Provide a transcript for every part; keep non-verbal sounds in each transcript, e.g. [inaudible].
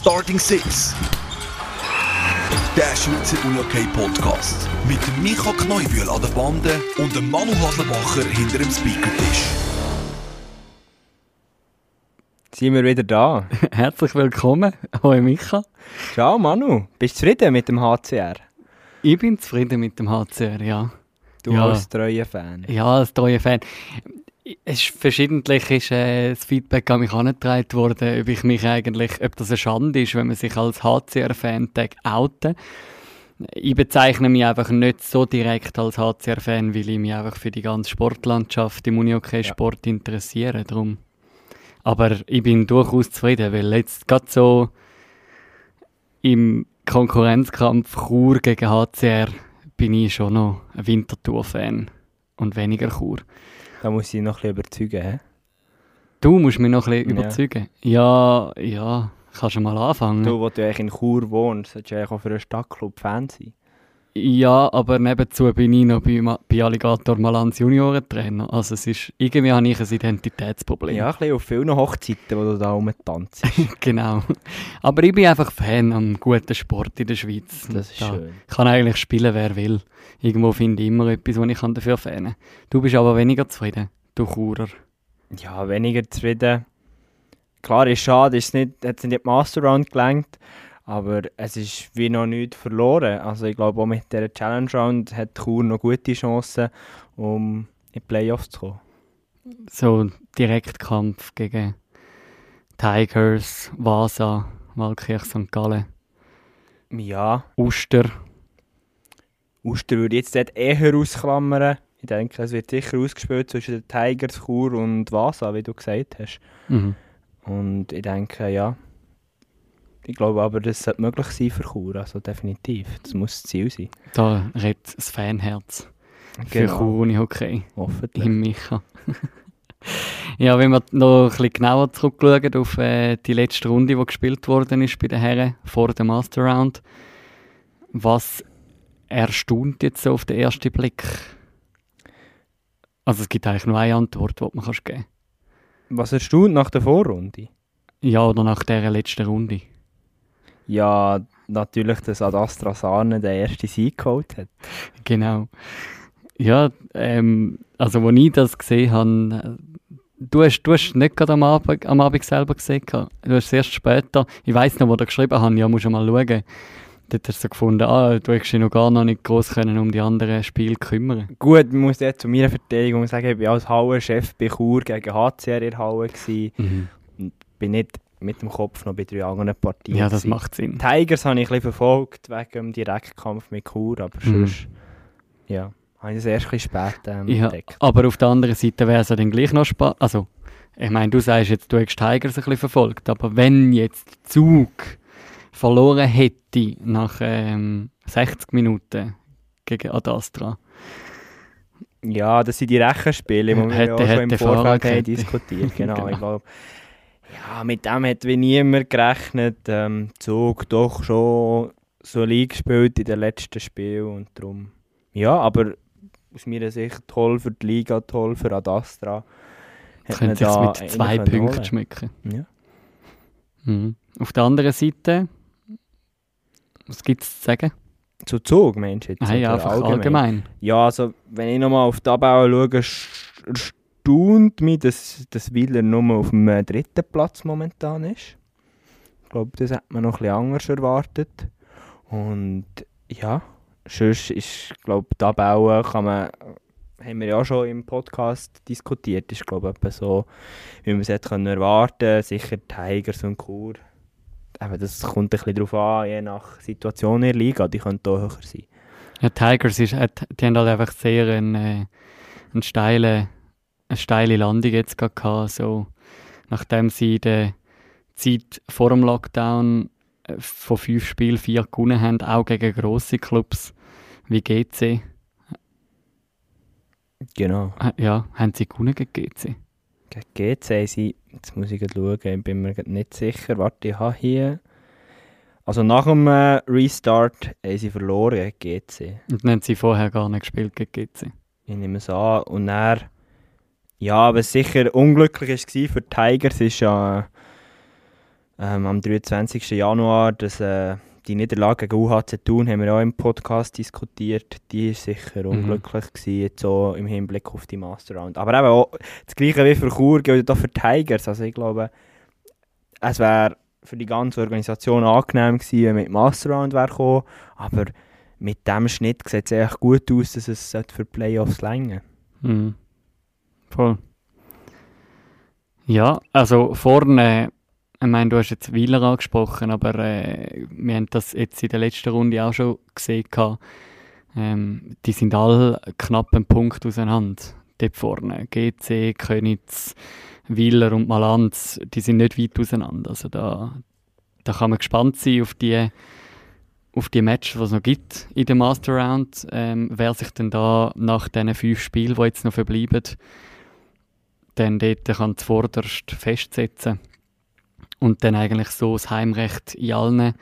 Starting Six. Der Schweizer UJK Podcast. Mit dem Micha Kneubühl an der Bande und dem Manu Haslebacher hinter dem Speakertisch. Sind wir wieder da? [laughs] Herzlich willkommen, hoi Micha. Ciao Manu, bist du zufrieden mit dem HCR? Ich bin zufrieden mit dem HCR, ja. Du Ja. als treuer Fan. Ja, als treuer Fan. Es ist, verschiedentlich ist äh, das Feedback an mich angetragen worden, ob ich mich eigentlich, ob das eine Schande ist, wenn man sich als HCR-Fan outen. Ich bezeichne mich einfach nicht so direkt als HCR-Fan, weil ich mich einfach für die ganze Sportlandschaft im Unihockey-Sport interessiere. Drum. Aber ich bin durchaus zufrieden, weil jetzt gerade so im Konkurrenzkampf Chur gegen HCR bin ich schon noch ein Winterthur-Fan und weniger Chur. Da muss ich noch ein bisschen überzeugen. hä? Du musst mich noch ein bisschen Ja. überzeugen. Ja, ja, kannst du mal anfangen. Du, wo du eigentlich in Chur wohnst, solltest du eigentlich auch für einen Stadtclub Fan sein. Ja, aber nebenzu bin ich noch bei, bei Alligator Malans Juniorentrainer. Also es ist, irgendwie habe ich ein Identitätsproblem. Ja, ein bisschen auf vielen Hochzeiten, wo du da rumtanzt. [laughs] Genau. Aber ich bin einfach Fan am guten Sport in der Schweiz. Das ist Da schön. kann eigentlich spielen, wer will. Irgendwo finde ich immer etwas, was ich dafür fanen kann. Du bist aber weniger zufrieden, du Churer. Ja, weniger zufrieden. Klar, ist schade, ist nicht, hat es nicht die Master Round gelangt, aber es ist wie noch nichts verloren. Also ich glaube, auch mit dieser Challenge Round hat Chur noch gute Chancen, um in die Playoffs zu kommen. So Direktkampf gegen Tigers, Vasa, Walkirch St. Gallen, Ja, Uster. Uster würde ich jetzt dort eher ausklammern. Ich denke, es wird sicher ausgespielt zwischen den Tigers, Chur und Vasa, wie du gesagt hast. Mhm. Und ich denke, ja. Ich glaube aber, das sollte möglich sein für Chur, also definitiv. Das muss das Ziel sein. Da redet das Fanherz für Genau. Chur Unihockey Hoffentlich. im Micha. [laughs] ja, wenn wir noch ein bisschen genauer zurückschauen auf äh, die letzte Runde, die gespielt worden ist bei den Herren vor dem Master Round, was erstaunt jetzt so auf den ersten Blick? Also es gibt eigentlich nur eine Antwort, die man kannst geben Was erstaunt nach der Vorrunde? Ja, oder nach dieser letzten Runde. Ja, natürlich, dass Adastra Sarne den ersten Sieg geholt hat. Genau. Ja, ähm, also als ich das gesehen habe, äh, du hast, du hast nicht gerade am Abend, am Abend selber gesehen, du hast es erst später, ich weiss noch, wo du geschrieben haben, ja, musst du mal schauen. Dort hast du so gefunden, ah, du hättest dich noch gar noch nicht groß können um die anderen Spiele kümmern. Gut, ich muss jetzt zu meiner Verteidigung sagen, ich war als Hallenchef bei Chur gegen HCR in der Halle. Gewesen. Bin nicht mit dem Kopf noch bei drei anderen Partien. Ja, das macht Sinn. Tigers habe ich ein bisschen verfolgt wegen dem Direktkampf mit Chur, aber Mhm. sonst, ja, habe ich das erst ein bisschen spät ähm, Ja, entdeckt. aber auf der anderen Seite wäre es ja dann gleich noch Spaß. Also, ich meine, du sagst jetzt, du hättest Tigers ein bisschen verfolgt, aber wenn jetzt Zug verloren hätte nach ähm, 60 Minuten gegen Adastra, Ja, das sind die Rechenspiele, die wir Hätte- ja auch schon im Vorfeld diskutiert. Genau, [laughs] Genau. ich glaube, ja, mit dem hat wie niemand gerechnet. Ähm, Zug doch schon solid gespielt in den letzten Spielen und darum, ja, aber aus meiner Sicht toll für die Liga, toll für Adastra. Könnte sich da mit zwei Punkten schmecken. Ja. Mhm. Auf der anderen Seite, was gibt es zu sagen? Zu Zug, meinst du jetzt? Nein, oder einfach allgemein. Ja, also wenn ich nochmal auf die Tabelle schaue, sch- erstaunt mich, dass, dass Wieler nur auf dem äh, dritten Platz momentan ist. Ich glaube, das hätte man noch bisschen anders erwartet. Und ja, sonst ist, glaube die Tabelle kann man, haben wir ja auch schon im Podcast diskutiert, ist glaube ich so, wie man es hätte können erwarten Sicher Tigers und Chur. Eben, das kommt ein bisschen darauf an, je nach Situation in der Liga, die könnte auch höher sein. Ja, Tigers ist, hat, die haben halt einfach sehr eine, äh, eine, steile, eine steile Landung jetzt gerade gehabt, so, nachdem sie in der Zeit vor dem Lockdown äh, von fünf Spielen vier gewonnen haben, auch gegen grosse Clubs wie GC. Genau. Ja, haben sie gewonnen gegen GC. Gegen GC haben sie, jetzt muss ich schauen, ich bin mir nicht sicher, warte, ich habe hier, also nach dem äh, Restart haben sie verloren gegen GC. Und dann haben sie vorher gar nicht gespielt gegen GC. Ich nehme es an. Und dann, ja, was sicher unglücklich war für die Tigers, ist ja ähm, am 23. Januar, dass äh, die Niederlage gegen UHC Thun haben wir auch im Podcast diskutiert. Die war sicher Mhm. unglücklich gewesen, jetzt so im Hinblick auf die Master Round. Aber eben auch das Gleiche wie für Chur gilt auch für die Tigers. Also ich glaube, es wäre für die ganze Organisation angenehm gewesen, wenn mit Master Round wäre gekommen. Aber mit dem Schnitt sieht es echt gut aus, dass es für Playoffs länger. Mhm. Voll. Ja, also vorne, ich meine, du hast jetzt Wieler angesprochen, aber äh, wir haben das jetzt in der letzten Runde auch schon gesehen. Ähm, die sind alle knapp einen Punkt auseinander. Dort vorne. GC, Könitz, Wieler und Malanz, die sind nicht weit auseinander. Also da, da kann man gespannt sein auf die, auf die Matches, die es noch gibt in der Master Round. Ähm, wer sich denn da nach diesen fünf Spielen, die jetzt noch verbleiben, dann dort kann zuvorderst festsetzen und dann eigentlich so das Heimrecht in allen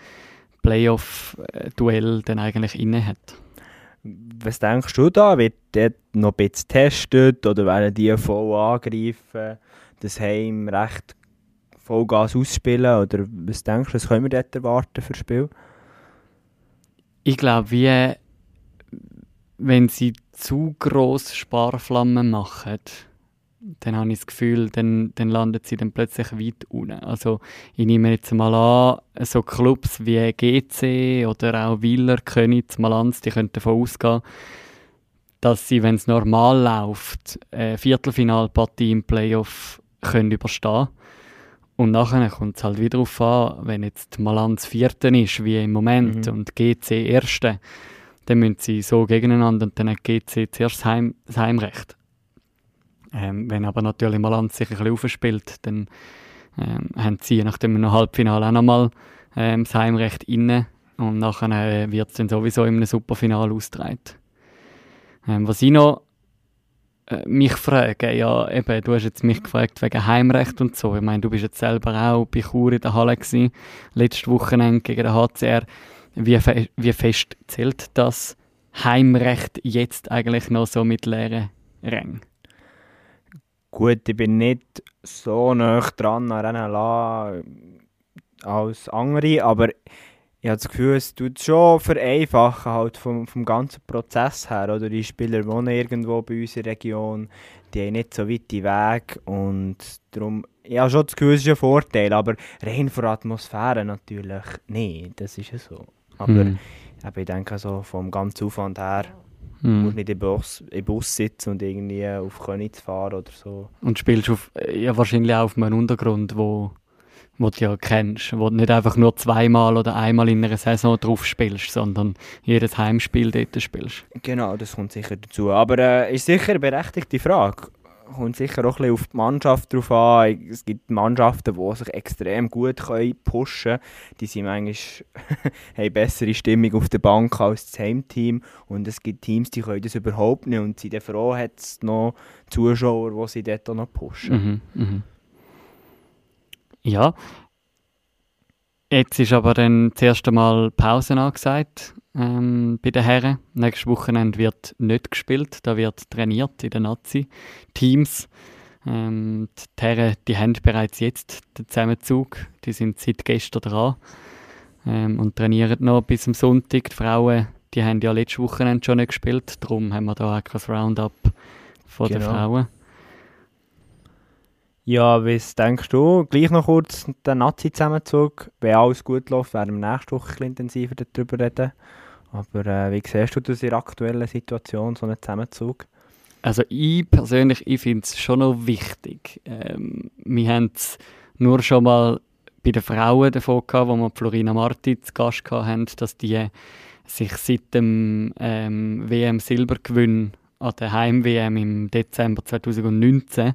Playoff-Duell dann eigentlich inne hat. Was denkst du da? Wird dort noch ein bisschen getestet oder werden die voll angreifen, das Heimrecht Vollgas ausspielen? Oder was denkst du, was können wir dort erwarten für das Spiel? Ich glaube, wie wenn sie zu gross Sparflammen machen, dann habe ich das Gefühl, dann, dann landet sie dann plötzlich weit unten. Also ich nehme jetzt mal an, so Clubs wie GC oder auch Wieler, Könitz, Malanz, die könnten davon ausgehen, dass sie, wenn es normal läuft, eine Viertelfinalpartie im Playoff können überstehen und nachher kommt es halt wieder darauf an, wenn jetzt Malanz Vierten ist, wie im Moment, Mhm. und GC Erste, dann müssen sie so gegeneinander und dann hat GC zuerst das, Heim, das Heimrecht. Ähm, wenn aber natürlich Malanz sich ein bisschen aufspielt, dann ähm, haben sie nach dem Halbfinale auch nochmal ähm, das Heimrecht inne und nachher äh, wird es dann sowieso einem Superfinale ausgetragen. Ähm, was ich noch äh, mich frage, ja, eben, du hast jetzt mich gefragt wegen Heimrecht und so. Ich meine, du bist jetzt selber auch bei Chur in der Halle gewesen, letztes Wochenende gegen den HCR. Wie, fe wie fest zählt das Heimrecht jetzt eigentlich noch so mit leeren Rängen? Gut, ich bin nicht so nah dran an RNLA als andere, aber ich habe das Gefühl, es tut schon vereinfachen halt vom, vom ganzen Prozess her. Oder die Spieler wohnen irgendwo bei uns in der Region, die haben nicht so weite Weg und darum, ich habe schon das Gefühl, es ist ein Vorteil, aber rein von der Atmosphäre natürlich nicht, das ist ja so. Aber Hm. ich denke, so vom ganzen Aufwand her, Hm. muss nicht im Bus, im Bus sitzen und irgendwie auf Königs fahren oder so. Und spielst auf, äh, ja, wahrscheinlich auch auf einem Untergrund, wo, wo du ja kennst, wo du nicht einfach nur zweimal oder einmal in einer Saison drauf spielst, sondern jedes Heimspiel dort spielst. Genau, das kommt sicher dazu. Aber äh, ist sicher eine berechtigte Frage. Kommt sicher auch ein bisschen auf die Mannschaft drauf an. Es gibt Mannschaften, die sich extrem gut pushen können. Die sind manchmal [laughs] haben bessere Stimmung auf der Bank als das Heimteam. Und es gibt Teams, die können das überhaupt nicht. Und sind dann froh, hat es noch Zuschauer, die sie dort noch pushen. Mhm, mhm. Ja. Jetzt ist aber dann das erste Mal Pause angesagt ähm, bei den Herren. Nächstes Wochenende wird nicht gespielt, da wird trainiert in den Nazi-Teams. Ähm, die Herren die haben bereits jetzt den Zusammenzug, die sind seit gestern dran ähm, und trainieren noch bis zum Sonntag. Die Frauen die haben ja letztes Wochenende schon nicht gespielt, darum haben wir da auch kein Roundup von den Genau. Frauen. Ja, was denkst du? Gleich noch kurz den Nazi-Zusammenzug. Wenn alles gut läuft, werden wir nächste Woche ein bisschen intensiver darüber reden. Aber äh, wie siehst du das in der aktuellen Situation, so einen Zusammenzug? Also ich persönlich, ich finde es schon noch wichtig. Ähm, wir haben es nur schon mal bei den Frauen davon gehabt, wo wir Florina Marti zu Gast hatten, dass die sich seit dem ähm, WM-Silbergewinn an der Heim-WM im Dezember 2019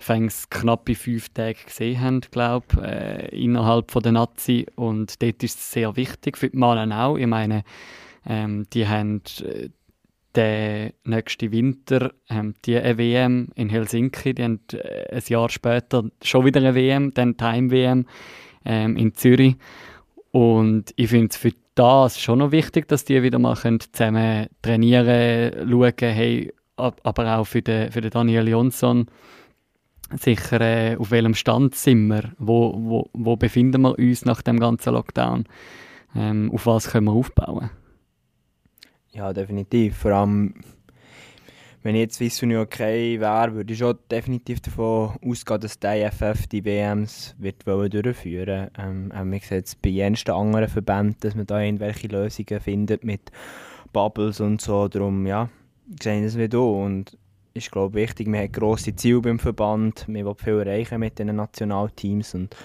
fängs knappe fünf Tage gesehen haben, glaube äh, innerhalb von der Nazi. Und dort ist es sehr wichtig, für die Männer auch. Ich meine, ähm, die haben äh, den nächsten Winter haben die eine WM in Helsinki, die haben äh, ein Jahr später schon wieder eine WM, dann Heim-WM ähm, in Zürich. Und ich finde es für das schon noch wichtig, dass die wieder mal zusammen trainieren, schauen, hey, ab- aber auch für den, für den Daniel Jonsson, sicher, äh, auf welchem Stand sind wir, wo, wo, wo befinden wir uns nach dem ganzen Lockdown, ähm, auf was können wir aufbauen. Ja, definitiv. Vor allem, wenn ich jetzt Wissen okay wäre, würde ich schon definitiv davon ausgehen, dass die IFF die WMs wird durchführen ähm, ähm, Wir sehen es bei jensten anderen Verbänden, dass man da irgendwelche Lösungen findet mit Bubbles und so. Darum, ja, sehen das wie du. Und ist, glaube wichtig. Wir haben grosse Ziele beim Verband. Wir wollen viel erreichen mit den Nationalteams. Und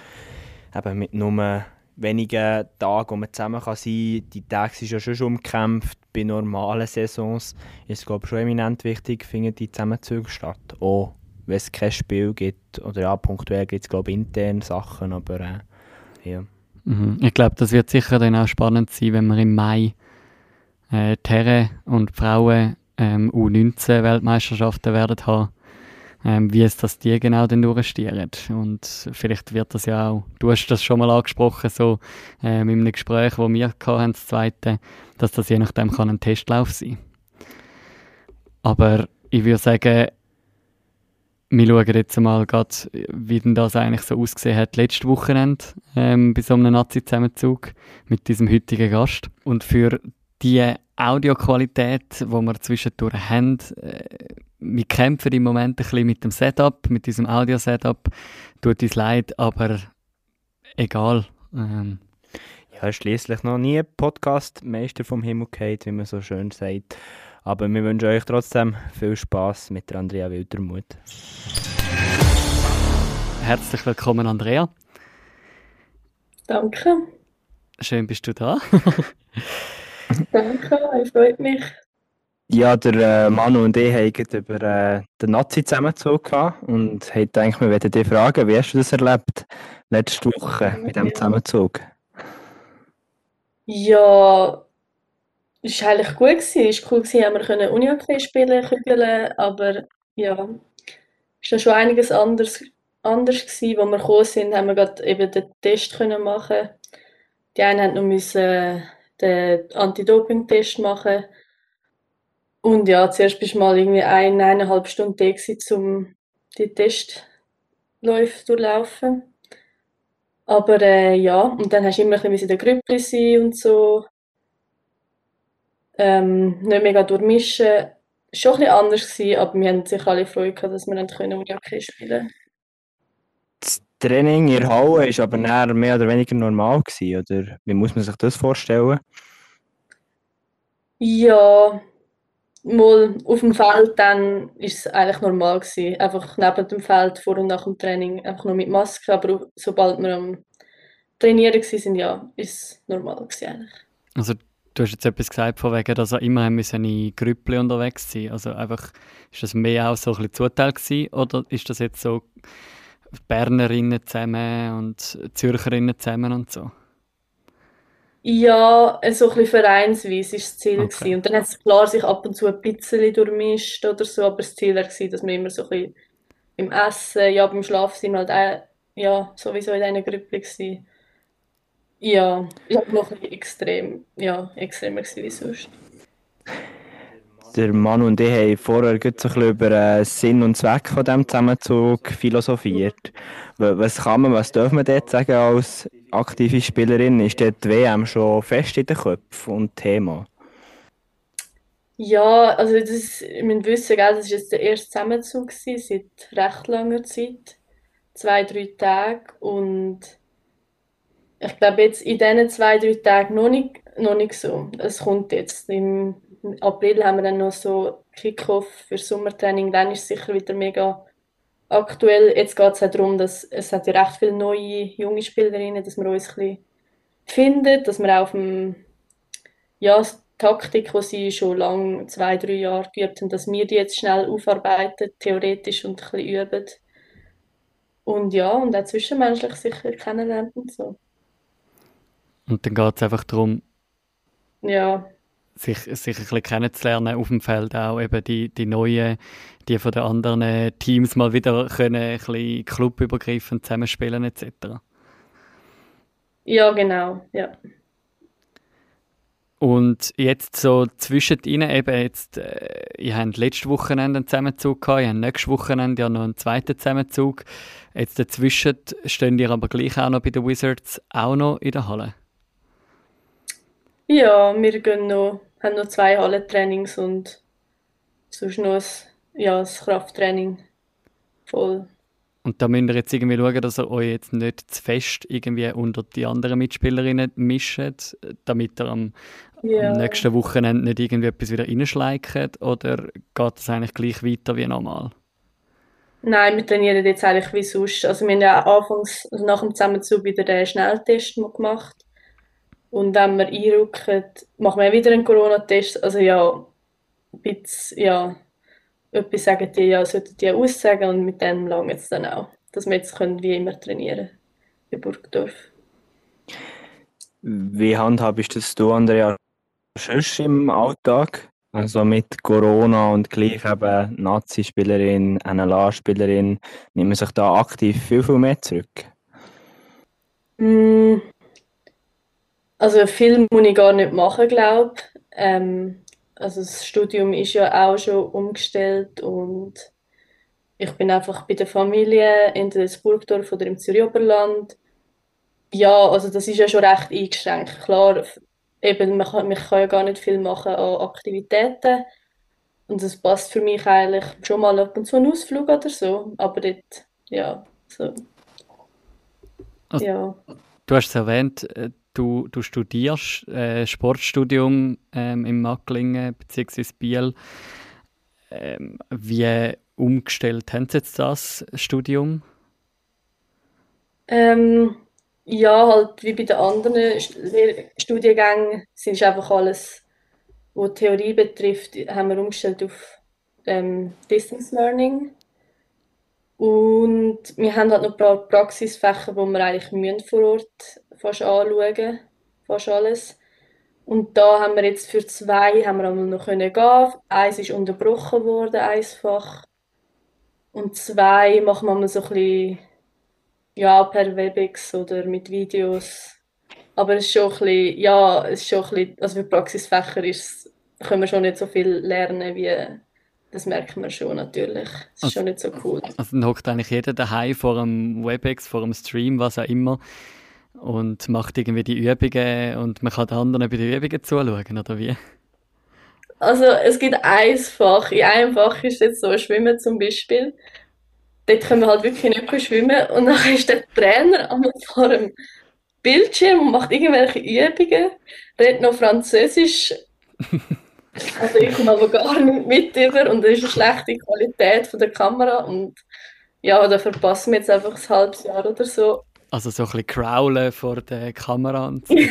eben mit nur wenigen Tagen, wo man zusammen kann sein kann. Die Tage sind ja schon umgekämpft. Bei normalen Saisons ist es glaube schon eminent wichtig, finden die Zusammenzüge statt. Auch wenn es kein Spiel gibt. Oder ja, punktuell gibt es glaube interne Sachen, aber äh, ja. Mhm. Ich glaube, das wird sicher dann auch spannend sein, wenn wir im Mai äh, die Herren und die Frauen ähm, U19-Weltmeisterschaften werden haben ähm, wie es das die genau dann durchstieren. Und vielleicht wird das ja auch, du hast das schon mal angesprochen, so ähm, in einem Gespräch, das wir hatten, das zweite, dass das je nachdem kann ein Testlauf sein Aber ich würde sagen, wir schauen jetzt mal grad, wie denn das eigentlich so ausgesehen hat letztes Wochenende ähm, bei so einem Nazi-Zusammenzug mit diesem heutigen Gast. Und für die Audioqualität, die wir zwischendurch haben, äh, wir kämpfen im Moment ein bisschen mit dem Setup, mit diesem Audio-Setup. Tut uns leid, aber egal. Ähm. Ja, schließlich noch nie Podcast-Meister vom Himmel gehabt, wie man so schön sagt. Aber wir wünschen euch trotzdem viel Spaß mit der Andrea Wildermuth. Herzlich willkommen, Andrea. Danke. Schön bist du da. [laughs] Danke, es freut mich. Ja, der äh, Manu und ich haben über äh, den Nazi-Zusammenzug gehabt und haben gedacht, wir werden dich fragen, wie hast du das erlebt, letzte Woche mit dem Zusammenzug? Ja, es war eigentlich gut. Es war cool, gewesen, haben wir können Uni-Hockey spielen, kügeln, aber ja, es war schon einiges anders, anders gewesen. Als wir gekommen sind, haben wir gerade eben den Test können machen Die einen mussten noch den Anti-Doping-Test machen und ja, zuerst bist du mal irgendwie eine, eineinhalb Stunden da um die Testläufe durchlaufen. Aber äh, ja, und dann hast du immer ein bisschen in der Gruppe sein und so. Ähm, nicht mega durchmischen. Schon ein bisschen anders gewesen, aber wir haben sicher alle Freude gehabt, dass wir dann können Unihockey spielen Das Training in der Halle war aber mehr oder weniger normal gewesen, oder wie muss man sich das vorstellen? Ja, Mal auf dem Feld dann ist es eigentlich normal gewesen. Einfach neben dem Feld, vor und nach dem Training, einfach nur mit Maske. Aber sobald wir am Trainieren waren, ja, ist es normal gewesen eigentlich. Also du hast jetzt etwas gesagt von wegen, dass er immer müssen in Grüppli unterwegs sein. Also einfach, ist das mehr auch so ein bisschen Zuteil gewesen, oder ist das jetzt so Bernerinnen zusammen und Zürcherinnen zusammen und so? Ja, so ein bisschen vereinsweise war das Ziel. Okay. Und dann hat es klar sich ab und zu ein bisschen durchmischt oder so, aber das Ziel war, dass wir immer so ein bisschen im Essen, ja, beim Schlafen sind halt auch, ja, sowieso in einer Gruppe gewesen. Ja, ich habe noch ein bisschen extrem, ja, extremer gewesen wie sonst. Der Mann und ich haben vorher so ein bisschen über den äh, Sinn und Zweck von diesem Zusammenzug philosophiert. Was kann man, was darf man dort sagen als aktive Spielerin? Ist dort die WM schon fest in den Köpfen und Thema? Ja, also das, wir wissen, gell, das war jetzt der erste Zusammenzug seit recht langer Zeit. Zwei, drei Tage. Und ich glaube, jetzt in diesen zwei, drei Tagen noch nicht, noch nicht so. Es kommt jetzt. Im April haben wir dann noch so Kickoff für Sommertraining. Dann ist es sicher wieder mega aktuell, jetzt geht es auch darum, dass es hat ja recht viele neue junge Spielerinnen, dass wir uns ein bisschen finden, dass wir auf dem ja, Taktik, die sie schon lange, zwei, drei Jahre geübt haben, dass wir die jetzt schnell aufarbeiten, theoretisch und ein bisschen üben. Und ja, und auch zwischenmenschlich sicher kennenlernen und so. Und dann geht es einfach darum, ja sich, sich ein bisschen kennenzulernen auf dem Feld auch eben die, die neuen, die von den anderen Teams mal wieder können ein bisschen clubübergreifend zusammenspielen etc. Ja, genau, ja. Und jetzt so zwischen ihnen eben jetzt, äh, ihr habt letztes Wochenende einen Zusammenzug gehabt, ihr habt nächstes Wochenende ja noch einen zweiten Zusammenzug. Jetzt dazwischen stehen ihr aber gleich auch noch bei den Wizards auch noch in der Halle. Ja, wir gehen noch, haben noch zwei Hallentrainings und sonst noch ein, ja, ein Krafttraining. Voll. Und da müsst ihr jetzt irgendwie schauen, dass ihr euch jetzt nicht zu fest irgendwie unter die anderen Mitspielerinnen mischt, damit ihr am, Ja. am nächsten Wochenende nicht irgendwie etwas wieder reinschleicht? Oder geht das eigentlich gleich weiter wie normal? Nein, wir trainieren jetzt eigentlich wie sonst. Also wir haben ja anfangs, also nach dem Zusammenzug wieder den Schnelltest gemacht. Und wenn wir einrücken, machen wir wieder einen Corona-Test. Also ja, bisschen, ja, etwas sagen die, ja, sollten die aussagen und mit dem lange es dann auch. Dass wir jetzt können wie immer trainieren in Burgdorf. Wie handhabst das du, Andrea, sonst im Alltag? Also mit Corona und gleich eben Nazi-Spielerin, NLA-Spielerin, nimmt man sich da aktiv viel, viel mehr zurück? Mm, Also viel muss ich gar nicht machen, glaube ich. Ähm, also das Studium ist ja auch schon umgestellt und ich bin einfach bei der Familie, entweder in Burgdorf oder im Zürich Oberland. Ja, also das ist ja schon recht eingeschränkt. Klar, eben, man kann, man kann ja gar nicht viel machen an Aktivitäten und das passt für mich eigentlich schon mal ab und zu einen Ausflug oder so, aber dort, ja, so, Also- ja. Du hast es erwähnt, äh, du, du studierst äh, Sportstudium ähm, in Macklingen bzw. Biel. Ähm, wie umgestellt haben Sie jetzt das Studium? Ähm, ja, halt wie bei den anderen Studiengängen sind einfach alles, was Theorie betrifft, haben wir umgestellt auf ähm, Distance Learning. Und wir haben halt noch ein paar Praxisfächer, wo wir eigentlich vor Ort fast anschauen, fast alles. Und da haben wir jetzt für zwei haben wir einmal noch können gehen. Eins ist unterbrochen worden, eins Fach. Und zwei machen wir mal so ein bisschen ja, per Webex oder mit Videos. Aber es ist schon ein bisschen, ja, es ist schon ein bisschen, also für Praxisfächer ist, können wir schon nicht so viel lernen, wie, das merkt man schon natürlich. Es ist Also- schon nicht so cool. Also dann hockt eigentlich jeder daheim vor einem Webex, vor einem Stream, was auch immer, und macht irgendwie die Übungen und man kann den anderen bei den Übungen zuschauen, oder wie? Also es gibt ein Fach, in einem Fach ist jetzt so Schwimmen zum Beispiel. Dort können wir halt wirklich nicht schwimmen und dann [laughs] ist der Trainer vor dem Bildschirm und macht irgendwelche Übungen, redet noch Französisch. [laughs] Also ich komme aber gar nicht mit über und das ist eine schlechte Qualität von der Kamera und ja, da verpassen wir jetzt einfach ein halbes Jahr oder so. Also so ein bisschen crowlen vor der Kamera und [laughs] so. [laughs]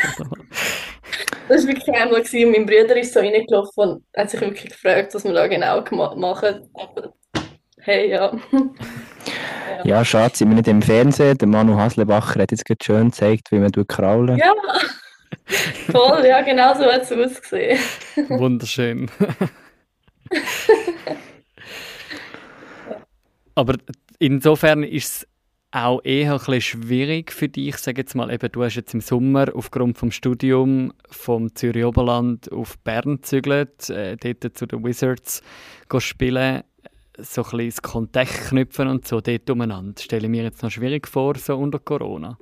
Das war wirklich einmal gewesen, und mein Bruder ist so reingelaufen und hat sich wirklich gefragt, was wir da genau machen. Aber hey, ja. [laughs] Ja, schade, sind wir nicht im Fernsehen. Der Manu Haslebacher hat jetzt gerade schön gezeigt, wie man kraulen Ja, [laughs] voll, ja, genau so hat es ausgesehen. [laughs] Wunderschön. Aber insofern ist es auch eher ein bisschen schwierig für dich, sag jetzt mal, eben, du hast jetzt im Sommer aufgrund vom Studium vom Zürich Oberland auf Bern gezügelt, äh, dort zu den Wizards spielen, so ein bisschen das Kontakt knüpfen und so dort umeinander. Stelle ich mir jetzt noch schwierig vor, so unter Corona.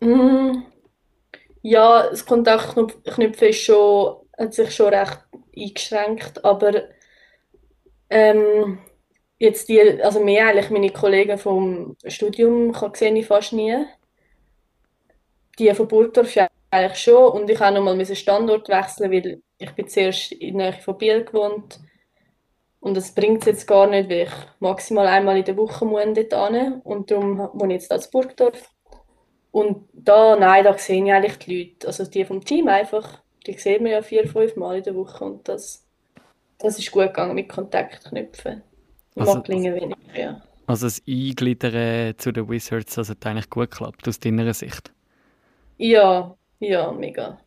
Mm, Ja, das Kontaktknüpfen ist schon, hat sich schon recht eingeschränkt, aber ähm, jetzt die, also mehr eigentlich meine Kollegen vom Studium kann- sehe ich fast nie. Die von Burgdorf eigentlich schon und ich habe nochmal meinen Standort wechseln, weil ich bin zuerst in der Nähe von Biel gewohnt und das bringt es jetzt gar nicht, weil ich maximal einmal in der Woche muss dort hin und darum wohne ich jetzt als Burgdorf. Und da, nein, da sehe ich eigentlich die Leute, also die vom Team einfach, die sehen wir ja vier, fünf Mal in der Woche und das, das ist gut gegangen mit Kontakt knüpfen. Also- Macklingen weniger, ja. Also das Eingliedern zu den Wizards, das hat eigentlich gut geklappt, aus deiner Sicht. Ja, ja, mega.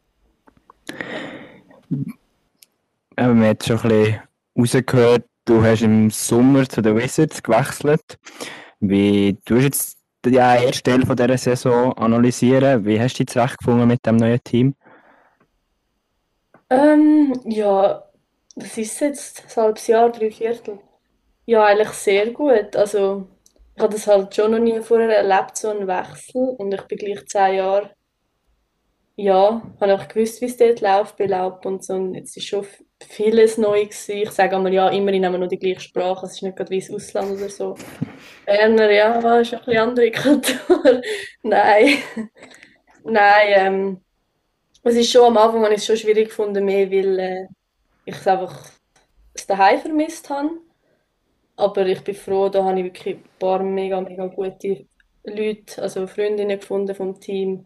Aber man hat schon ein bisschen rausgehört, du hast im Sommer zu den Wizards gewechselt. Wie, du hast jetzt den ersten Teil von dieser Saison analysieren. Wie hast du dich zurechtgefunden mit dem neuen Team? Ähm, ja, was ist jetzt? Ein halbes Jahr, drei Viertel? Ja, eigentlich sehr gut. Also, ich habe das halt schon noch nie vorher erlebt, so einen Wechsel. Und ich bin gleich zehn Jahre, ja, habe auch gewusst, wie es dort läuft bei Laub und so. Und jetzt ist schon vieles neu gewesen. Ich sage einmal, ja, immerhin haben wir noch die gleiche Sprache. Es ist nicht gerade wie das Ausland oder so. Berner, ja, ist ein bisschen andere [laughs] Kultur. Nein. Nein, ähm, es ist schon am Anfang ich es schon schwierig gefunden, mehr, weil äh, ich es einfach daheim vermisst habe. Aber ich bin froh, da habe ich wirklich ein paar mega, mega gute Leute, also Freundinnen gefunden vom Team.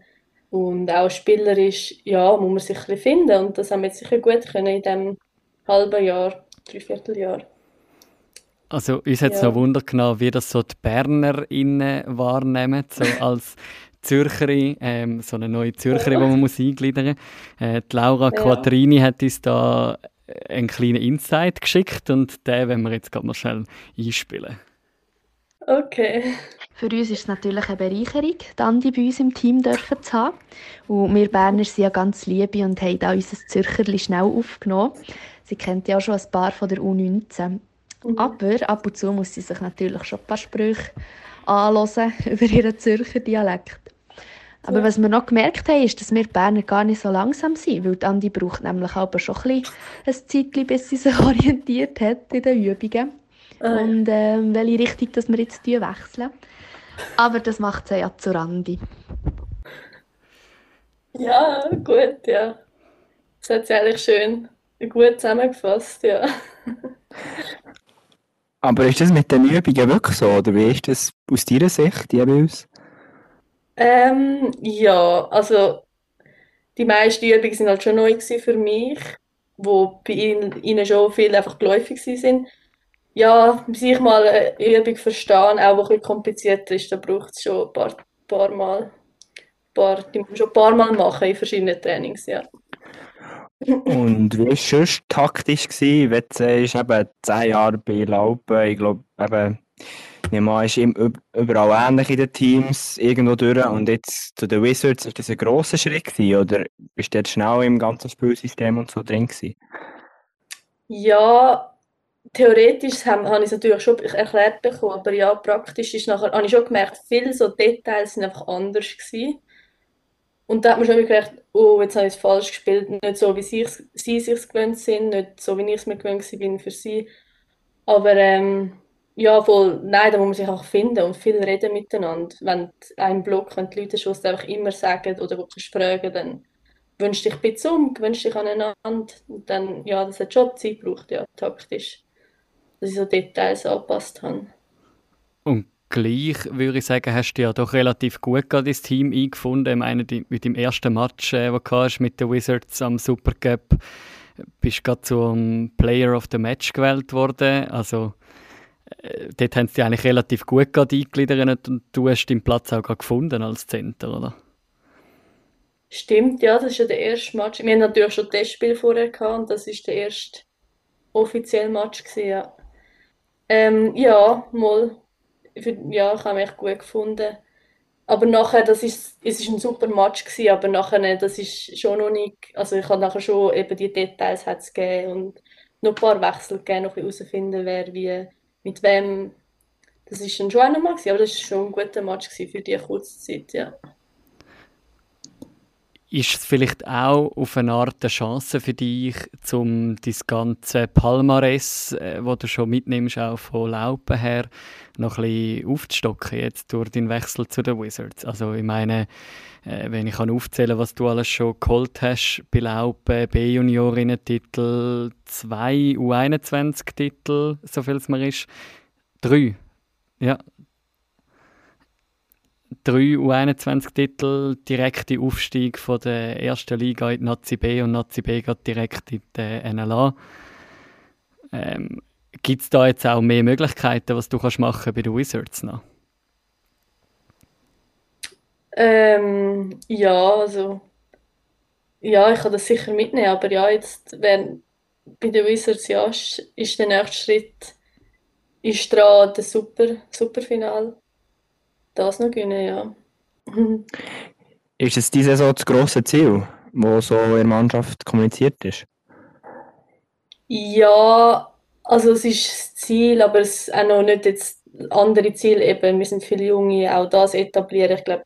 Und auch spielerisch, ja, muss man sich ein bisschen finden. Und das haben wir jetzt sicher gut können in diesem halben Jahr, Dreivierteljahr. Also uns hat es ja. noch Wunder genommen, wie das so die BernerInnen wahrnehmen, so [laughs] als Zürcherin, ähm, so eine neue Zürcherin, die man muss eingliedern muss. Äh, die Laura ja. Quattrini hat uns da einen kleinen Insight geschickt und den werden wir jetzt gerade mal schnell einspielen. Okay. Für uns ist es natürlich eine Bereicherung, Andi bei uns im Team dürfen zu haben. Und wir Berner sind ja ganz liebe und haben auch unser Zürcherli schnell aufgenommen. Sie kennt ja auch schon ein paar von der U19. Mhm. Aber ab und zu muss sie sich natürlich schon ein paar Sprüche anhören [laughs] über ihren Zürcher Dialekt. Aber was wir noch gemerkt haben, ist, dass wir Berner gar nicht so langsam sind, weil Andi braucht nämlich aber schon ein, ein Zeitchen, bis sie sich [laughs] orientiert hat in den Übungen. Ah. Und äh, welche Richtung dass wir jetzt wechseln. Aber das macht sie ja zu Andi. Ja, gut, ja. Das hat sie eigentlich schön gut zusammengefasst, ja. [laughs] Aber ist das mit den Übungen wirklich so? Oder wie ist das aus deiner Sicht, uns? Ähm, ja, also die meisten Übungen sind halt schon neu für mich, wo bei ihnen, ihnen schon viel einfach geläufig sind. Ja, bis ich mal eine Übung verstehe, auch ein bisschen komplizierter ist, da braucht es schon ein paar, paar Mal. Paar, die muss man schon ein paar Mal machen in verschiedenen Trainings, ja. Und wie war es sonst taktisch? Gewesen? Wenn du sagst, eben 10 Jahre bei Laupen, ich glaube, eben Neymar ist überall ähnlich in den Teams irgendwo durch und jetzt zu den Wizards ist das ein grosser Schritt gewesen, oder bist du jetzt schnell im ganzen Spielsystem und so drin gewesen? Ja, theoretisch habe, habe ich es natürlich schon erklärt bekommen, aber ja, praktisch ist nachher, habe ich schon gemerkt, viele so Details sind einfach anders gewesen. Und da hat man schon gedacht, oh, jetzt habe ich es falsch gespielt, nicht so, wie sie, sie sich gewöhnt sind, nicht so, wie ich es mir gewöhnt bin für sie. Aber ähm, ja, voll, nein, da muss man sich auch finden und viel reden miteinander. Wenn ein Block, wenn die Leute schon einfach immer sagen oder du fragen, dann wünsch dich ein bisschen um, gewünsch dich aneinander. Und dann, ja, das hat schon Zeit gebraucht, ja, taktisch. Dass ich so Details angepasst habe. Und gleich würde ich sagen, hast du ja doch relativ gut gerade das Team eingefunden. Ich meine, mit dem ersten Match, äh, den du mit den Wizards am Supercup, bist du gerade zum Player of the Match gewählt worden. Also äh, dort haben sie eigentlich relativ gut gerade eingegliedert und du hast deinen Platz auch gerade gefunden als Center, oder? Stimmt, ja, das ist ja der erste Match. Wir haben natürlich schon Testspiel vorher gehabt und das ist der erste offizielle Match gewesen, ja. Ähm, ja, mal. Ja, ich habe mich gut gefunden. Aber nachher, das ist, es ist ein super Match gewesen, aber nachher, das ist schon noch nicht, also ich habe nachher schon eben die Details hat's gegeben und noch ein paar Wechsel gegeben, noch herausfinden, wer wie mit wem, das ist schon auch nochmal aber das war schon ein guter Match für die kurze Zeit, ja. Ist es vielleicht auch auf eine Art eine Chance für dich, um das ganze Palmares, äh, das du schon mitnimmst, auch von Laupen her, noch ein bisschen aufzustocken jetzt durch den Wechsel zu den Wizards? Also ich meine, äh, wenn ich aufzählen was du alles schon geholt hast bei Laupen, B-Juniorinnen-Titel, zwei U21-Titel, so viel es mir ist, drei, ja, drei U21-Titel, direkte Aufstieg von der ersten Liga in die Nazi B und Nazi B geht direkt in die NLA. Ähm, Gibt es da jetzt auch mehr Möglichkeiten, was du kannst machen bei den Wizards noch? Ähm, ja, also ja, ich kann das sicher mitnehmen, aber ja, jetzt wäre bei den Wizards ja, ist der nächste Schritt ist dran, das Super, Superfinal. Das noch gewinnen, ja. ist es diese so das grosse Ziel, wo so in der Mannschaft kommuniziert ist? Ja, also es ist das Ziel, aber es ist auch noch nicht jetzt andere Ziele eben. Wir sind viele Junge, auch das etablieren. Ich glaube,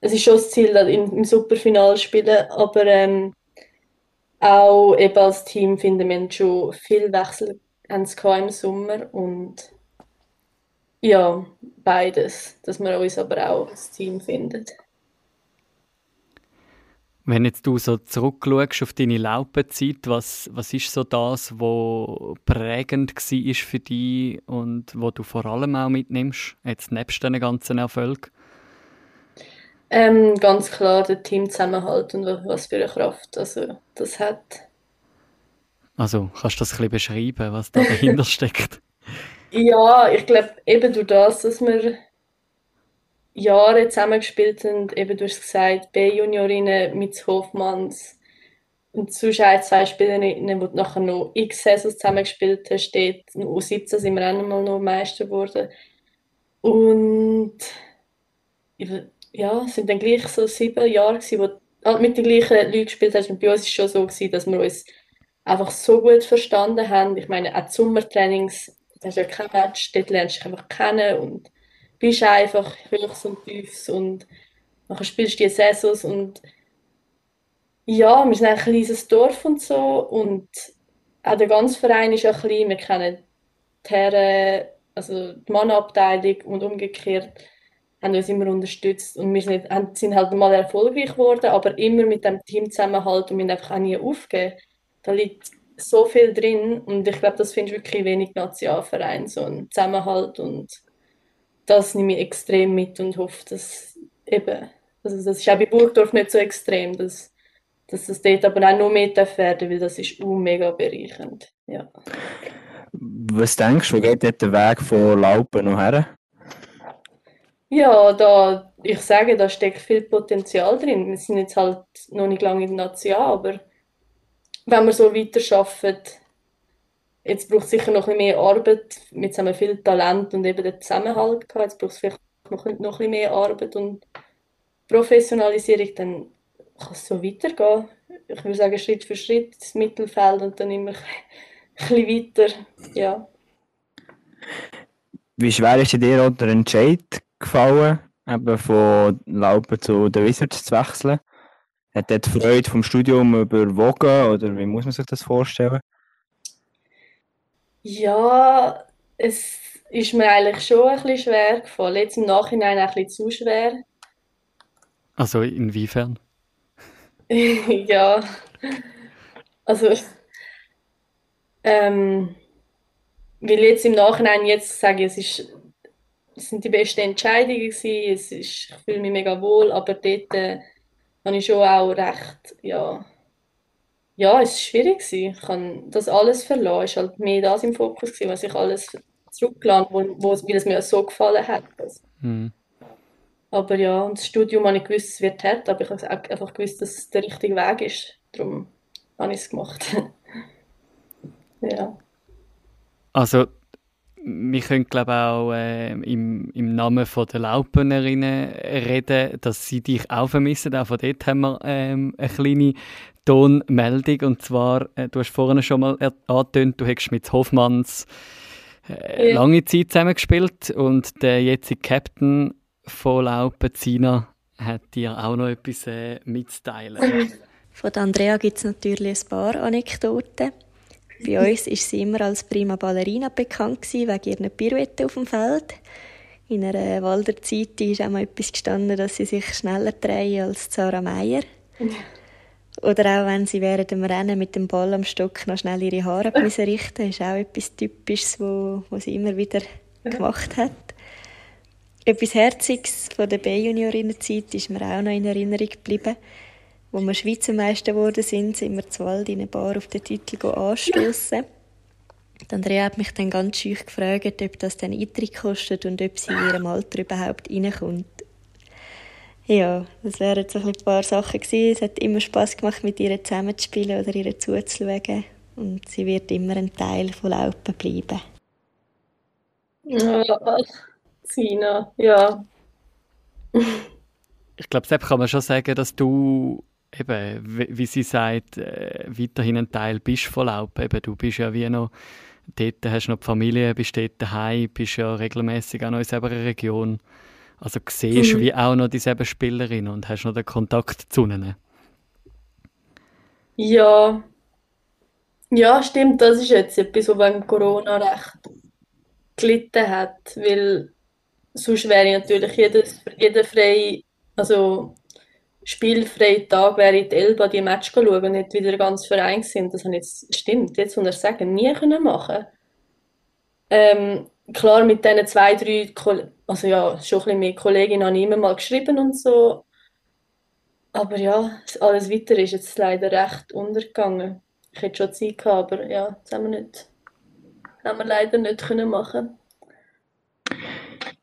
es ist schon das Ziel, im, im Superfinale spielen, aber ähm, auch eben als Team finden wir schon viel Wechsel im Sommer und ja, beides, dass wir uns aber auch als Team finden. Wenn jetzt du so zurückschaust auf deine Laupenzeit, was, was ist so das, was prägend war für dich und wo du vor allem auch mitnimmst, jetzt nebst den ganzen Erfolg? Ähm, ganz klar der Teamzusammenhalt und was für eine Kraft also das hat. Also kannst du das ein bisschen beschreiben, was da dahinter [laughs] steckt? Ja, ich glaube eben durch das, dass wir Jahre zusammengespielt haben, eben du hast gesagt, B-Juniorinnen mit Hofmanns und sonst zwei Spielerinnen, die nachher noch x Saisons zusammengespielt haben, steht, U17 sind wir auch noch mal noch Meister geworden. Und ja, es sind dann gleich so sieben Jahre gewesen, wo halt mit den gleichen Leuten gespielt hast. Und bei uns war es schon so, gewesen, dass wir uns einfach so gut verstanden haben. Ich meine, auch die Sommertrainings, da hast du ja kein Match, dort lernst du dich einfach kennen und bist einfach höchst und tiefs und nachher spielst du die Saisons und ja, wir sind ein kleines Dorf und so und auch der ganze Verein ist ja klein, wir kennen die Herren, also die Mannabteilung und umgekehrt haben uns immer unterstützt und wir sind, sind halt mal erfolgreich geworden, aber immer mit dem Teamzusammenhalt und wir haben einfach auch nie aufgegeben. Da liegt so viel drin und ich glaube, das findest wirklich wenig Nationalverein, so ein Zusammenhalt und das nehme ich extrem mit und hoffe, dass eben, also das ist auch bei Burgdorf nicht so extrem, dass, dass das dort aber auch noch mehr werden weil das ist auch mega bereichernd, ja. Was denkst du, wo geht dort der Weg von Laupen noch her? Ja, da, ich sage, da steckt viel Potenzial drin. Wir sind jetzt halt noch nicht lange in der Nation, aber wenn wir so weiter arbeiten, jetzt braucht es sicher noch ein bisschen mehr Arbeit. Jetzt haben wir viel Talent und eben den Zusammenhalt gehabt. Jetzt braucht es vielleicht noch, ein bisschen mehr Arbeit und Professionalisierung, dann kann es so weitergehen. Ich würde sagen, Schritt für Schritt ins Mittelfeld und dann immer [laughs] ein weiter, ja. Wie schwer ist dir der Entscheid gefallen, eben von Laupen zu den Wizards zu wechseln? Hat die Freude vom Studium überwogen oder wie muss man sich das vorstellen? Ja, es ist mir eigentlich schon ein bisschen schwer gefallen. Jetzt im Nachhinein ein bisschen zu schwer. Also inwiefern? [laughs] ja, also ähm, weil jetzt im Nachhinein jetzt sage ich, es ist es sind die besten Entscheidungen gewesen. Es ist, ich fühle mich mega wohl, aber dort äh, habe ich schon auch recht, ja, ja, es war schwierig gewesen. Ich habe das alles verloren. Es war halt mehr das im Fokus gewesen, was ich alles zurückgeladen wo, wo, weil es mir so gefallen hat. Also. Mhm. Aber ja, und das Studium habe ich gewusst, es wird hart, aber ich habe einfach gewusst, dass es der richtige Weg ist. Darum habe ich es gemacht. [laughs] ja. Also wir können glaube auch äh, im, im Namen von der Laupenerinnen reden, dass sie dich auch vermissen. Auch von dort haben wir ähm, eine kleine Tonmeldung. Und zwar, äh, du hast vorhin schon mal angetönt, du hättest mit Hoffmanns äh, ja. lange Zeit zusammengespielt und der jetzige Captain von Laupen, Zina, hat dir auch noch etwas äh, mitzuteilen. Von Andrea gibt es natürlich ein paar Anekdoten. Bei uns ist sie immer als prima Ballerina bekannt gewesen, wegen ihrer Pirouette auf dem Feld. In einer Walder Zeit ist auch mal etwas gestanden, dass sie sich schneller drehen als Sarah Meyer. Oder auch wenn sie während dem Rennen mit dem Ball am Stock noch schnell ihre Haare richten musste, ist auch etwas Typisches, was sie immer wieder gemacht hat. Etwas Herziges von der B-Juniorinnenzeit ist mir auch noch in Erinnerung geblieben. Als wir Schweizer Meister geworden sind, sind wir zu Wald in eine Bar auf den Titel anstoßen. Andrea hat mich dann ganz schüch gefragt, ob das dann Eintritt kostet und ob sie in ihrem Alter überhaupt reinkommt. Ja, das wären so ein paar Sachen gewesen. Es hat immer Spass gemacht, mit ihr zusammenzuspielen oder ihr zuzuschauen. Und sie wird immer ein Teil von Laupen bleiben. Ja, Sina, ja. ich glaube, selbst kann man schon sagen, dass du eben, wie, wie sie sagt, äh, weiterhin ein Teil bist von Laupen. Eben, du bist ja wie noch, dort hast noch die Familie, bist dort daheim, bist ja regelmäßig auch noch in selber Region. Also siehst mhm. wie auch noch dieselbe Spielerin und hast noch den Kontakt zu ihnen. Ja, ja, stimmt, das ist jetzt etwas, was wegen Corona recht gelitten hat, weil sonst wäre ich natürlich jedes, jeder frei, also spielfreien Tag wäre ich die Elba die Match schauen und nicht wieder ganz Verein sind. Das jetzt, stimmt, jetzt muss ich sagen, nie können machen. Ähm, klar, mit diesen zwei, drei, also ja, schon ein bisschen mehr Kolleginnen habe ich immer mal geschrieben und so. Aber ja, alles weiter ist jetzt leider recht untergegangen. Ich hätte schon Zeit gehabt, aber ja, das haben wir nicht, haben wir leider nicht können machen.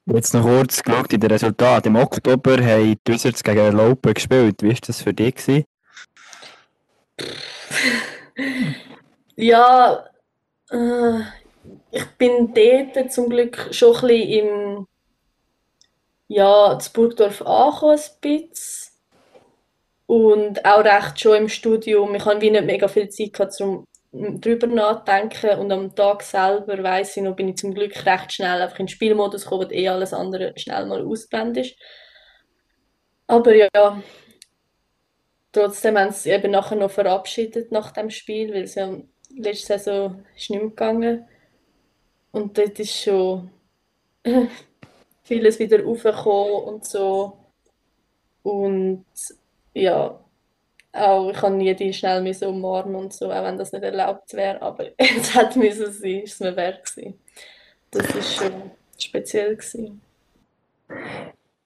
Jetzt noch kurz geschaut in den Resultaten. Im Oktober haben die Wizards gegen Laupen gespielt. Wie war das für dich? [laughs] ja, äh, ich bin dort zum Glück schon ein bisschen im ja, zu Burgdorf angekommen. Und auch recht schon im Studium. Ich habe wie nicht mega viel Zeit um drüber nachdenken und am Tag selber weiß ich noch, bin ich zum Glück recht schnell einfach in den Spielmodus gekommen, eh alles andere schnell mal ausgeblendet ist. Aber ja, trotzdem haben sie eben nachher noch verabschiedet nach dem Spiel, weil es ja letzte Saison ist nicht mehr gegangen. Und dort ist schon [laughs] vieles wieder aufgekommen und so. Und ja, auch ich kann jede schnell müssen umarmen und so, auch wenn das nicht erlaubt wäre, aber [laughs] es hätte müssen sein, ist es mir wert gewesen. Das ist schon speziell gewesen.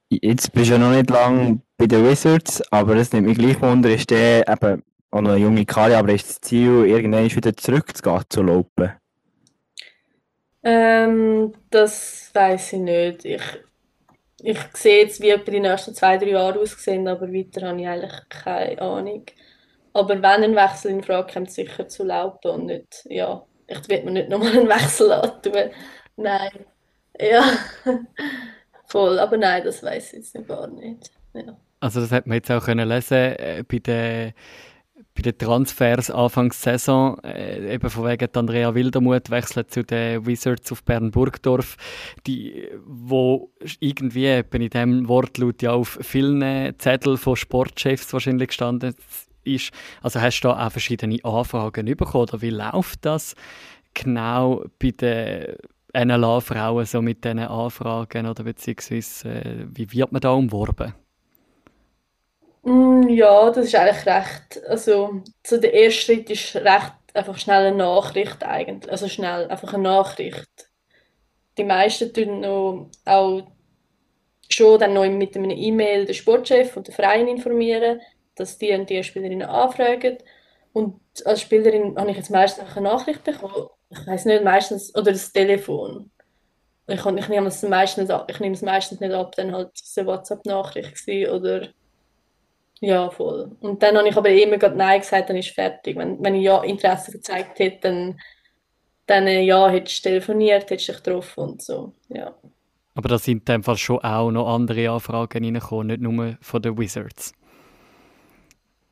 Jetzt bist du ja noch nicht lange bei den Wizards, aber es nimmt mich gleich wunder, ist der eben auch noch eine junge Kari, aber ist das Ziel, irgendwann wieder zurückzugehen zu laufen? Ähm, das weiß ich nicht. Ich ich sehe jetzt, wie etwa die nächsten zwei, drei Jahre aussehen, aber weiter habe ich eigentlich keine Ahnung. Aber wenn ein Wechsel in Frage kommt, sicher zu Laupen und nicht, ja, ich will mir nicht nochmal einen Wechsel antun. Nein. Ja, [laughs] voll. Aber nein, das weiß ich jetzt gar nicht. Ja. Also das hat man jetzt auch können lesen äh, bei den bei den Transfers Anfangs Saison, äh, eben von wegen Andrea Wildermuth wechselt zu den Wizards auf Bern-Burgdorf, die, wo irgendwie eben in diesem Wortlaut ja auf vielen Zetteln von Sportchefs wahrscheinlich gestanden ist. Also hast du da auch verschiedene Anfragen bekommen oder wie läuft das genau bei den NLA-Frauen so mit diesen Anfragen oder beziehungsweise äh, wie wird man da umworben? Mm, ja, das ist eigentlich recht, also so der erste Schritt ist recht einfach schnell eine Nachricht eigentlich, also schnell einfach eine Nachricht. Die meisten tun noch auch schon dann noch mit einem E-Mail den Sportchef und den Verein informieren, dass die und die Spielerinnen anfragen. Und als Spielerin habe ich jetzt meistens eine Nachricht bekommen. Ich weiß nicht, meistens, oder das Telefon. Ich, ich, nehme es meistens, ich nehme es meistens nicht ab, dann halt eine WhatsApp-Nachricht oder ja, voll. Und dann habe ich aber immer gerade Nein gesagt, dann ist fertig. Wenn, wenn ich ja Interesse gezeigt hätte, dann, dann äh, ja, hättest du telefoniert, hättest dich getroffen und so, ja. Aber da sind in dem Fall schon auch noch andere Anfragen reingekommen, nicht nur von den Wizards.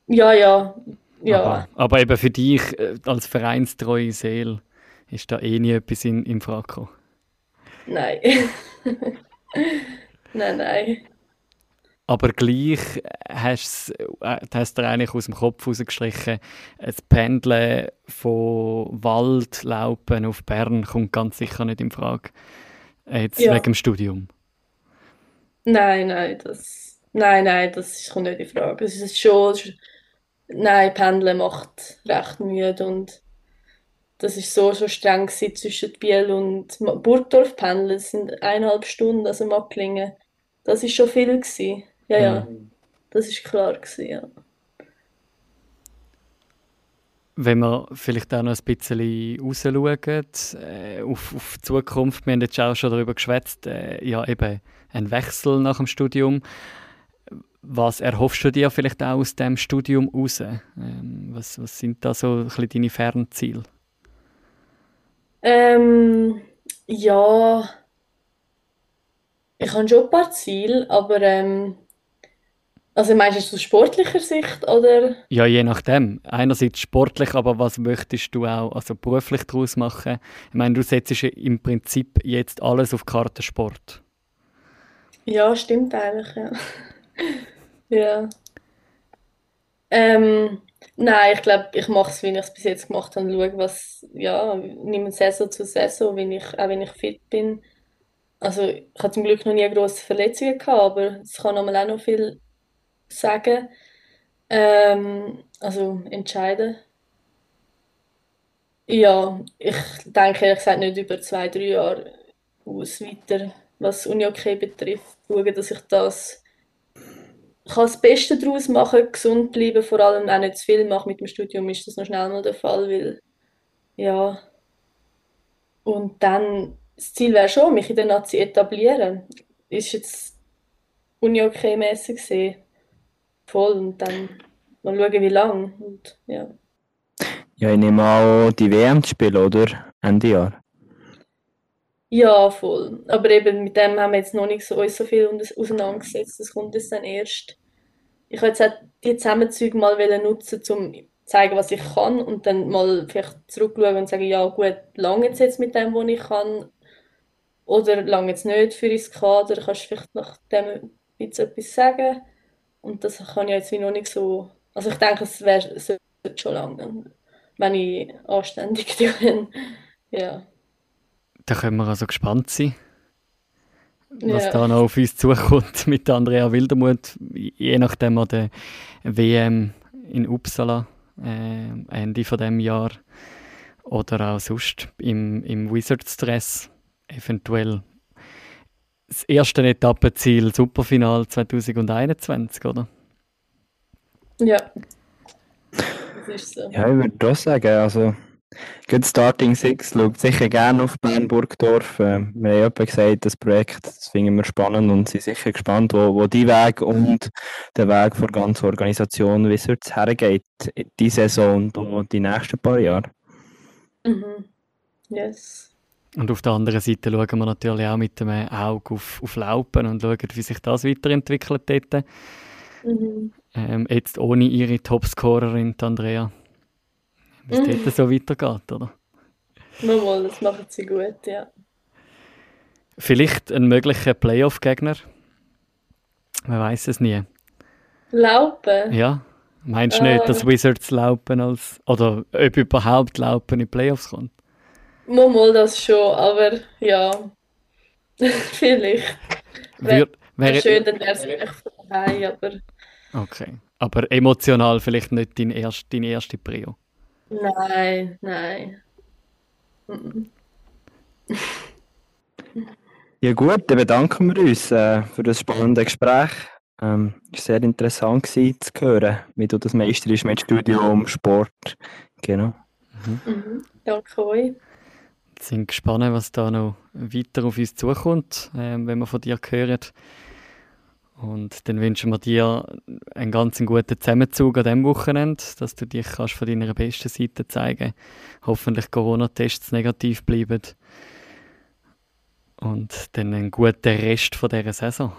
Ja, ja, ja. Aber, aber eben für dich äh, als vereinstreue Seele ist da eh nie etwas in, in Frage gekommen? Nein. [laughs] nein, nein. Aber gleich hast, äh, du eigentlich aus dem Kopf rausgestrichen, das Pendeln von Waldlaupen auf Bern kommt ganz sicher nicht in Frage. Jetzt ja. wegen dem Studium. Nein, nein, das, nein, nein, das kommt nicht in Frage. Es ist schon, nein, Pendeln macht recht müde und das ist so schon streng zwischen Biel und Burgdorf pendeln. Das sind eineinhalb Stunden, also Macklingen. Das ist schon viel gewesen. Ja, ja, das ist klar gewesen, ja. Wenn wir vielleicht auch noch ein bisschen rausschauen äh, auf, auf die Zukunft, wir haben jetzt auch schon darüber geschwätzt, äh, ja eben ein Wechsel nach dem Studium. Was erhoffst du dir vielleicht auch aus dem Studium raus? Ähm, was, was sind da so ein bisschen deine Fernziele? Ähm, ja, ich habe schon ein paar Ziele, aber ähm, Also meinst du es aus sportlicher Sicht oder? Ja, je nachdem. Einerseits sportlich, aber was möchtest du auch also beruflich daraus machen? Ich meine, du setzt ja im Prinzip jetzt alles auf Kartensport. Ja, stimmt eigentlich, ja. [laughs] ja. Ähm, nein, ich glaube, ich mache es, wie ich es bis jetzt gemacht habe, schaue, was, ja, nehme Saison zu Saison, wenn ich, auch wenn ich fit bin. Also ich habe zum Glück noch nie grosse Verletzungen gehabt, aber es kann auch noch viel sagen. Ähm, also entscheiden. Ja, ich denke ehrlich gesagt nicht über zwei, drei Jahre aus weiter, was Uni-OK betrifft, schauen, dass ich das kann das Beste daraus machen, gesund bleiben, vor allem auch nicht zu viel machen. Mit dem Studium ist das noch schnell mal der Fall, weil ja und dann das Ziel wäre schon, mich in der Nazi etablieren. Ist jetzt Uni-OK-mäßig gesehen voll und dann mal schauen, wie lange. Und, ja. ja, ich nehme auch die WM zu spielen, oder? Ende Jahr. Ja, voll. Aber eben mit dem haben wir jetzt noch nicht so, uns so viel auseinandergesetzt. Das kommt jetzt dann erst. Ich wollte jetzt auch die Zusammenzüge mal nutzen, um zu zeigen, was ich kann und dann mal vielleicht zurückschauen und sagen, ja gut, lange jetzt, jetzt mit dem, was ich kann oder lange jetzt nicht für ins Kader. Kannst du vielleicht nach dem etwas sagen? Und das kann ich jetzt wie noch nicht so. Also ich denke, es wäre schon lange, wenn ich anständig [laughs] bin. ja. Da können wir also gespannt sein, was ja. da noch auf uns zukommt [laughs] mit Andrea Wildermuth, je nachdem an der WM in Uppsala äh, Ende von dem Jahr oder auch sonst im, im Wizards-Dress eventuell das erste Etappenziel Superfinal 2021, oder? Ja. Das ist so. Ja, ich würde auch sagen, also Good Starting Six schaut sicher gerne auf Bern-Burgdorf. Äh, wir haben ja gesagt, das Projekt das finden wir spannend und sind sicher gespannt, wo, wo die Weg und der Weg der ganzen Organisation wie es hergeht, die Saison und die nächsten paar Jahre. Mhm. Yes. Und auf der anderen Seite schauen wir natürlich auch mit dem Auge auf, auf Laupen und schauen, wie sich das weiterentwickelt dort. Mhm. Ähm, jetzt ohne ihre Topscorerin, Andrea. Wie es mhm. dort so weitergeht, oder? Mal, das machen sie gut, ja. Vielleicht ein möglicher Playoff-Gegner? Man weiß es nie. Laupen? Ja. Meinst du ah. nicht, dass Wizards Laupen als. oder ob überhaupt Laupen in die Playoffs kommt? Mal, mal das schon, aber ja. [laughs] Vielleicht. Wäre wär, schön, dann wäre es vielleicht vorbei, aber. Okay. Aber emotional vielleicht nicht dein erst, deine erste Prio? Nein, nein. ja gut, dann bedanken wir uns äh, für das spannende Gespräch. Ähm, es war sehr interessant gewesen, zu hören, wie du das meisterst mit Studium, Sport. Genau. Mhm. Mhm. Danke euch sind gespannt, was da noch weiter auf uns zukommt, äh, wenn wir von dir hören. Und dann wünschen wir dir einen ganz guten Zusammenzug an diesem Wochenende, dass du dich kannst von deiner besten Seite zeigen Hoffentlich Corona-Tests negativ bleiben. Und dann einen guten Rest von dieser Saison.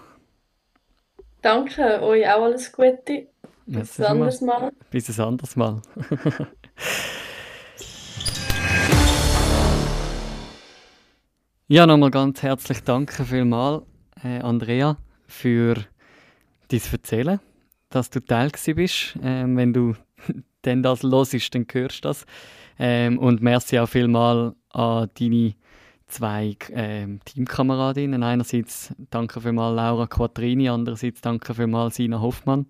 Danke, euch auch alles Gute. Bis ein anderes Mal. Bis ein anderes Mal. [laughs] Ja, nochmal ganz herzlich danke vielmals, äh, Andrea, für dein Erzählen, dass du Teil bist. Ähm, wenn du [laughs] denn das hörst, dann hörst du das. Ähm, und merci auch vielmals an deine zwei ähm, Teamkameradinnen. Einerseits danke vielmals Laura Quattrini, andererseits danke vielmals Sina Hoffmann.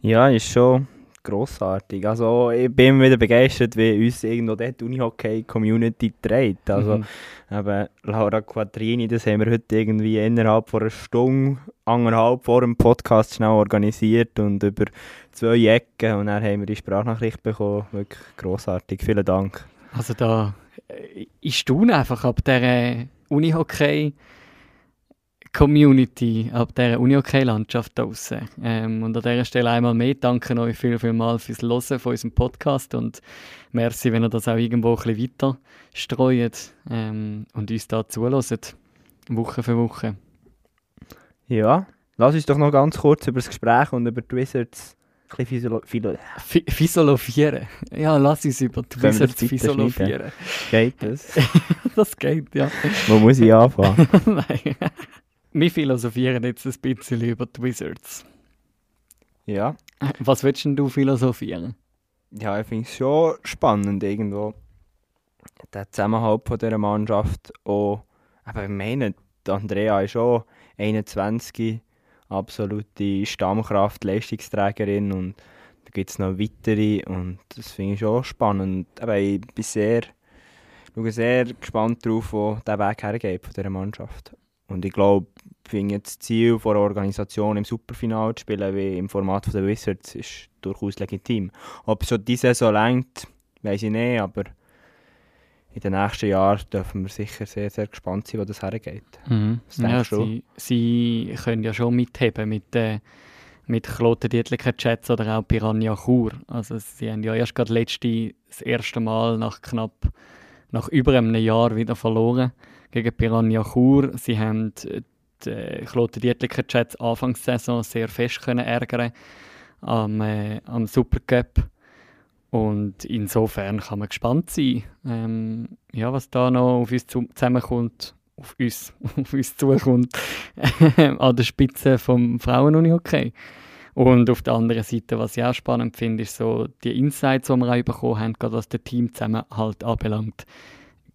Ja, ist schon grossartig. Also ich bin wieder begeistert, wie uns irgendwo dort Unihockey-Community trägt. Also mhm. eben Laura Quattrini, das haben wir heute irgendwie innerhalb von einer Stunde, anderthalb vor dem Podcast schnell organisiert und über zwei Ecken und dann haben wir die Sprachnachricht bekommen. Wirklich grossartig. Vielen Dank. Also da, äh, ich staune einfach ab dieser Unihockey- Community, ab dieser Uni-OK-Landschaft draußen. Ähm, und an dieser Stelle einmal mehr danke euch viel, viel mal fürs Hören von unserem Podcast und merci, wenn ihr das auch irgendwo ein bisschen weiter streut ähm, und uns da zulässt, Woche für Woche. Ja, Lass uns doch noch ganz kurz über das Gespräch und über die Wizards ein bisschen physio philo Fi- Philosophieren. Ja, lass uns über die Wizards philosophieren. Geht das? [laughs] Das geht, ja. Wo muss ich anfangen? [laughs] Nein. Wir philosophieren jetzt ein bisschen über die Wizards. ja. Was willst denn du philosophieren? Ja, ich finde es schon spannend irgendwo. Der Zusammenhalt von dieser Mannschaft auch. Aber ich meine, Andrea ist auch 21, absolute Stammkraft, Leistungsträgerin und da gibt es noch weitere und das finde ich schon spannend. Aber ich bin sehr, schaue sehr gespannt darauf, wo der Weg hergeht von dieser Mannschaft. Und ich glaube, finde das Ziel von einer Organisation im Superfinale zu spielen, wie im Format der Wizards, ist durchaus legitim. Ob es schon diese Saison längt, weiß ich nicht, aber in den nächsten Jahren dürfen wir sicher sehr, sehr gespannt sein, wo das hergeht. Mhm. Was Ja, sie, sie können ja schon mitheben mit, äh, mit Kloten Dietliken Chats oder auch Piranha Chur. Also sie haben ja erst gerade letzte, das erste Mal nach knapp, nach über einem Jahr wieder verloren gegen Piranha Chur. Sie haben äh, die äh, Kloten Dietliken Chats Anfangssaison sehr fest können ärgern am, äh, am Supercup. Und insofern kann man gespannt sein, ähm, ja, was da noch auf uns zu zusammenkommt, auf uns, [laughs] auf uns zukommt, [laughs] an der Spitze vom Frauenunihockey. Und auf der anderen Seite, was ich auch spannend finde, ist so die Insights, die wir auch bekommen haben, gerade was der Teamzusammenhalt anbelangt.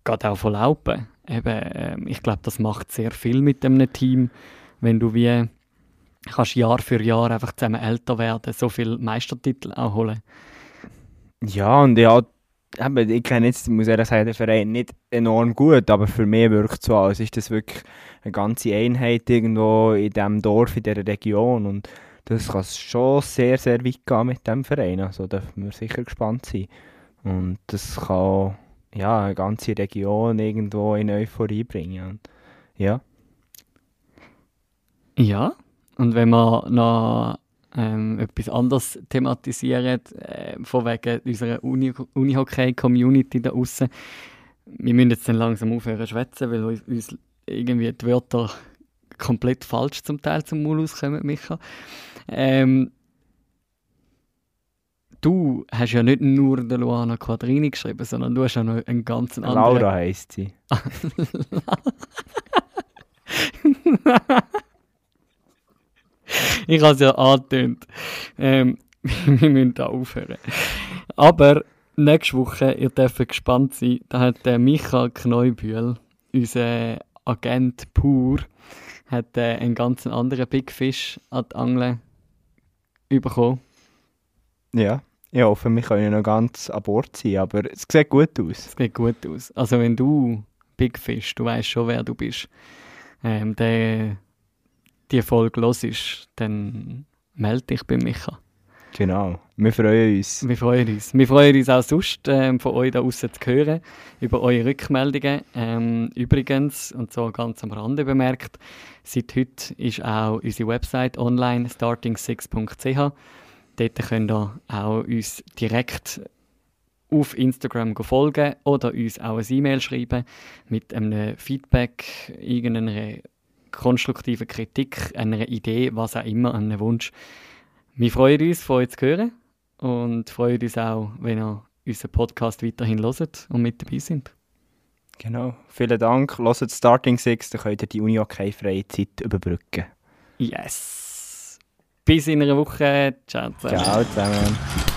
Gerade auch von Laupen. Eben, ähm, ich glaube, das macht sehr viel mit einem Team, wenn du wie kannst Jahr für Jahr einfach zusammen älter werden, so viele Meistertitel auch holen. Ja, und ja, eben, ich kenne jetzt, muss ehrlich sagen, den Verein nicht enorm gut, aber für mich wirkt es so, als ist das wirklich eine ganze Einheit irgendwo in diesem Dorf, in dieser Region und das kann schon sehr, sehr weit gehen mit diesem Verein, also da dürfen wir sicher gespannt sein. Und das kann ja, eine ganze Region irgendwo in Euphorie bringen. Ja, Ja, und wenn wir noch ähm, etwas anderes thematisieren, äh, von wegen unserer Uni- Unihockey-Community da außen, wir müssen jetzt dann langsam aufhören zu schwätzen, weil uns, irgendwie die Wörter komplett falsch zum Teil zum Mund auskommen, Micha. Ähm, du hast ja nicht nur der Luana Quadrini geschrieben, sondern du hast ja noch einen ganz anderen... Laura heisst sie. [laughs] Ich habe es ja angetönt. Ähm, [laughs] wir müssen da aufhören. Aber nächste Woche, ihr dürft gespannt sein, da hat der Michael Kneubühl, unser Agent pur, hat äh, einen ganz anderen Big Fish an die Angel bekommen. Ja, ich hoffe, wir können noch ganz an Bord sein, aber es sieht gut aus. Es sieht gut aus. Also wenn du Big Fish, du weißt schon, wer du bist, ähm, der die Folge los ist, dann melde dich bei Micha. Genau, wir freuen uns. Wir freuen uns. Wir freuen uns auch sonst, ähm, von euch da außen zu hören, über eure Rückmeldungen. Ähm, übrigens, und so ganz am Rande bemerkt, seit heute ist auch unsere Website online, starting6.ch. Dort könnt ihr auch uns direkt auf Instagram folgen oder uns auch ein E-Mail schreiben mit einem Feedback, irgendeiner konstruktiven Kritik, einer Idee, was auch immer, einem Wunsch. Wir freuen uns, von euch zu hören und freuen uns auch, wenn ihr unseren Podcast weiterhin hört und mit dabei sind. Genau, vielen Dank. Hört Starting Six, dann könnt ihr die Uni okay freie Zeit überbrücken. Yes! Bis in einer Woche. Ciao zusammen. Ciao zusammen.